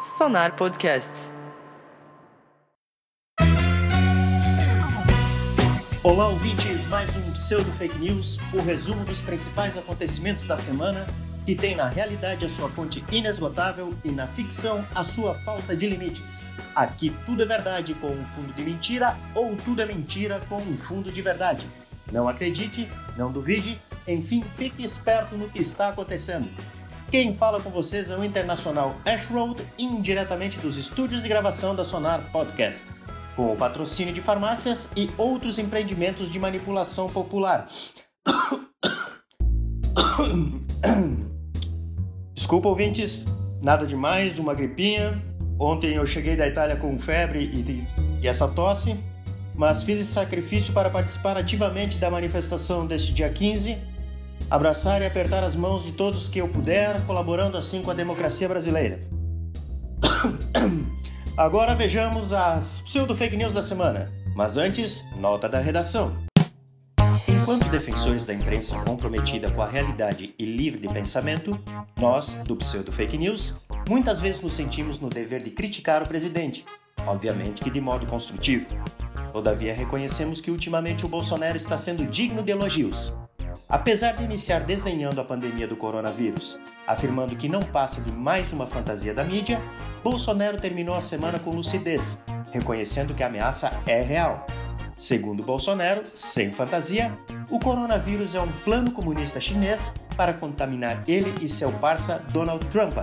Sonar Podcasts. Olá, ouvintes! Mais um Pseudo Fake News, o resumo dos principais acontecimentos da semana, que tem na realidade a sua fonte inesgotável e na ficção a sua falta de limites. Aqui tudo é verdade com um fundo de mentira ou tudo é mentira com um fundo de verdade. Não acredite, não duvide, enfim, fique esperto no que está acontecendo. Quem fala com vocês é o internacional Ash Road, indiretamente dos estúdios de gravação da Sonar Podcast, com o patrocínio de farmácias e outros empreendimentos de manipulação popular. Desculpa, ouvintes, nada demais, uma gripinha. Ontem eu cheguei da Itália com febre e, e essa tosse, mas fiz esse sacrifício para participar ativamente da manifestação deste dia 15 abraçar e apertar as mãos de todos que eu puder, colaborando assim com a democracia brasileira. Agora vejamos as pseudo-fake news da semana. Mas antes, nota da redação. Enquanto defensores da imprensa comprometida com a realidade e livre de pensamento, nós, do pseudo-fake news, muitas vezes nos sentimos no dever de criticar o presidente, obviamente que de modo construtivo. Todavia, reconhecemos que ultimamente o Bolsonaro está sendo digno de elogios. Apesar de iniciar desdenhando a pandemia do coronavírus, afirmando que não passa de mais uma fantasia da mídia, Bolsonaro terminou a semana com lucidez, reconhecendo que a ameaça é real. Segundo Bolsonaro, sem fantasia, o coronavírus é um plano comunista chinês para contaminar ele e seu parça Donald Trump,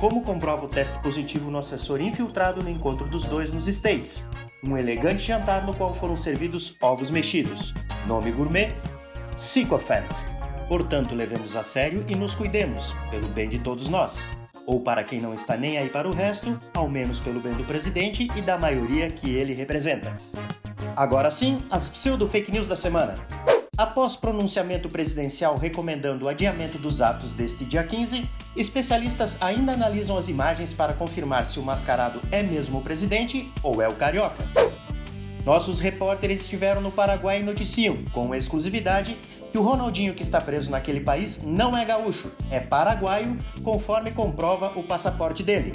como comprova o teste positivo no assessor infiltrado no encontro dos dois nos States, um elegante jantar no qual foram servidos ovos mexidos, nome gourmet Sycophant. Portanto, levemos a sério e nos cuidemos, pelo bem de todos nós. Ou para quem não está nem aí para o resto, ao menos pelo bem do presidente e da maioria que ele representa. Agora sim, as pseudo-fake news da semana. Após pronunciamento presidencial recomendando o adiamento dos atos deste dia 15, especialistas ainda analisam as imagens para confirmar se o mascarado é mesmo o presidente ou é o carioca. Nossos repórteres estiveram no Paraguai e noticiam, com exclusividade, que o Ronaldinho que está preso naquele país não é gaúcho, é paraguaio, conforme comprova o passaporte dele.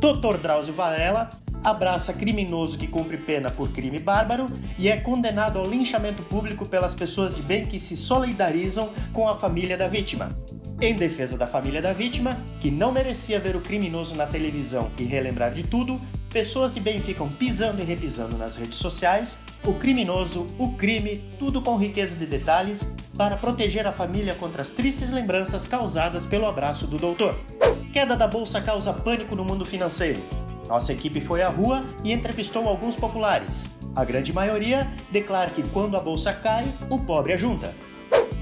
Dr. Drauzio Varela abraça criminoso que cumpre pena por crime bárbaro e é condenado ao linchamento público pelas pessoas de bem que se solidarizam com a família da vítima. Em defesa da família da vítima, que não merecia ver o criminoso na televisão e relembrar de tudo, pessoas de bem ficam pisando e repisando nas redes sociais, o criminoso, o crime, tudo com riqueza de detalhes, para proteger a família contra as tristes lembranças causadas pelo abraço do doutor. Queda da bolsa causa pânico no mundo financeiro. Nossa equipe foi à rua e entrevistou alguns populares. A grande maioria declara que quando a bolsa cai, o pobre ajunta.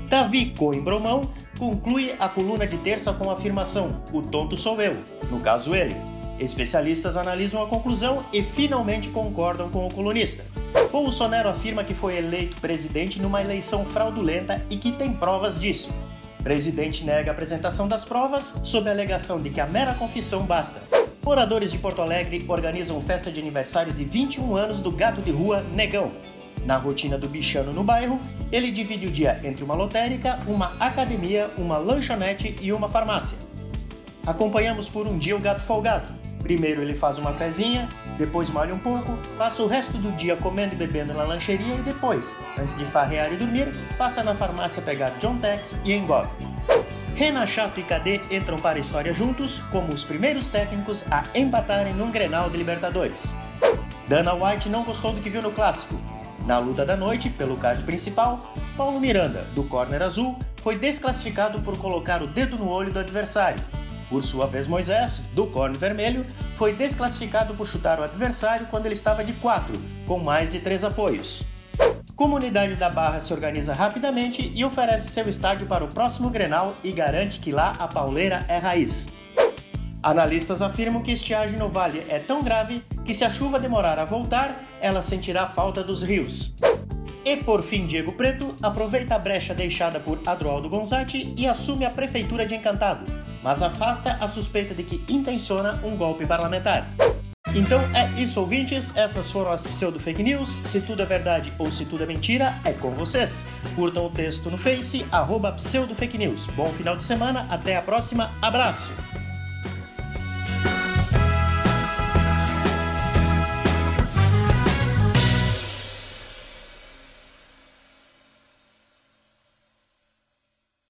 Davi Coimbromão conclui a coluna de terça com a afirmação: O tonto sou eu, no caso ele. Especialistas analisam a conclusão e finalmente concordam com o colunista. Bolsonaro afirma que foi eleito presidente numa eleição fraudulenta e que tem provas disso. Presidente nega a apresentação das provas sob a alegação de que a mera confissão basta. Moradores de Porto Alegre organizam festa de aniversário de 21 anos do gato de rua Negão. Na rotina do bichano no bairro, ele divide o dia entre uma lotérica, uma academia, uma lanchonete e uma farmácia. Acompanhamos por um dia o gato folgado. Primeiro ele faz uma fezinha, depois malha um pouco, passa o resto do dia comendo e bebendo na lancheria e depois, antes de farrear e dormir, passa na farmácia pegar John Tex e engove. Renan Chato e Cadê entram para a história juntos como os primeiros técnicos a empatarem num Grenal de Libertadores. Dana White não gostou do que viu no clássico. Na luta da noite, pelo card principal, Paulo Miranda, do corner azul, foi desclassificado por colocar o dedo no olho do adversário, por sua vez, Moisés, do corno vermelho, foi desclassificado por chutar o adversário quando ele estava de 4, com mais de 3 apoios. Comunidade da Barra se organiza rapidamente e oferece seu estádio para o próximo Grenal e garante que lá a pauleira é raiz. Analistas afirmam que estiagem no vale é tão grave que se a chuva demorar a voltar, ela sentirá falta dos rios. E por fim, Diego Preto aproveita a brecha deixada por Adroaldo Gonzatti e assume a prefeitura de Encantado, mas afasta a suspeita de que intenciona um golpe parlamentar. Então é isso, ouvintes. Essas foram as pseudo fake news. Se tudo é verdade ou se tudo é mentira, é com vocês. Curtam o texto no Face, arroba pseudo fake news. Bom final de semana, até a próxima, abraço!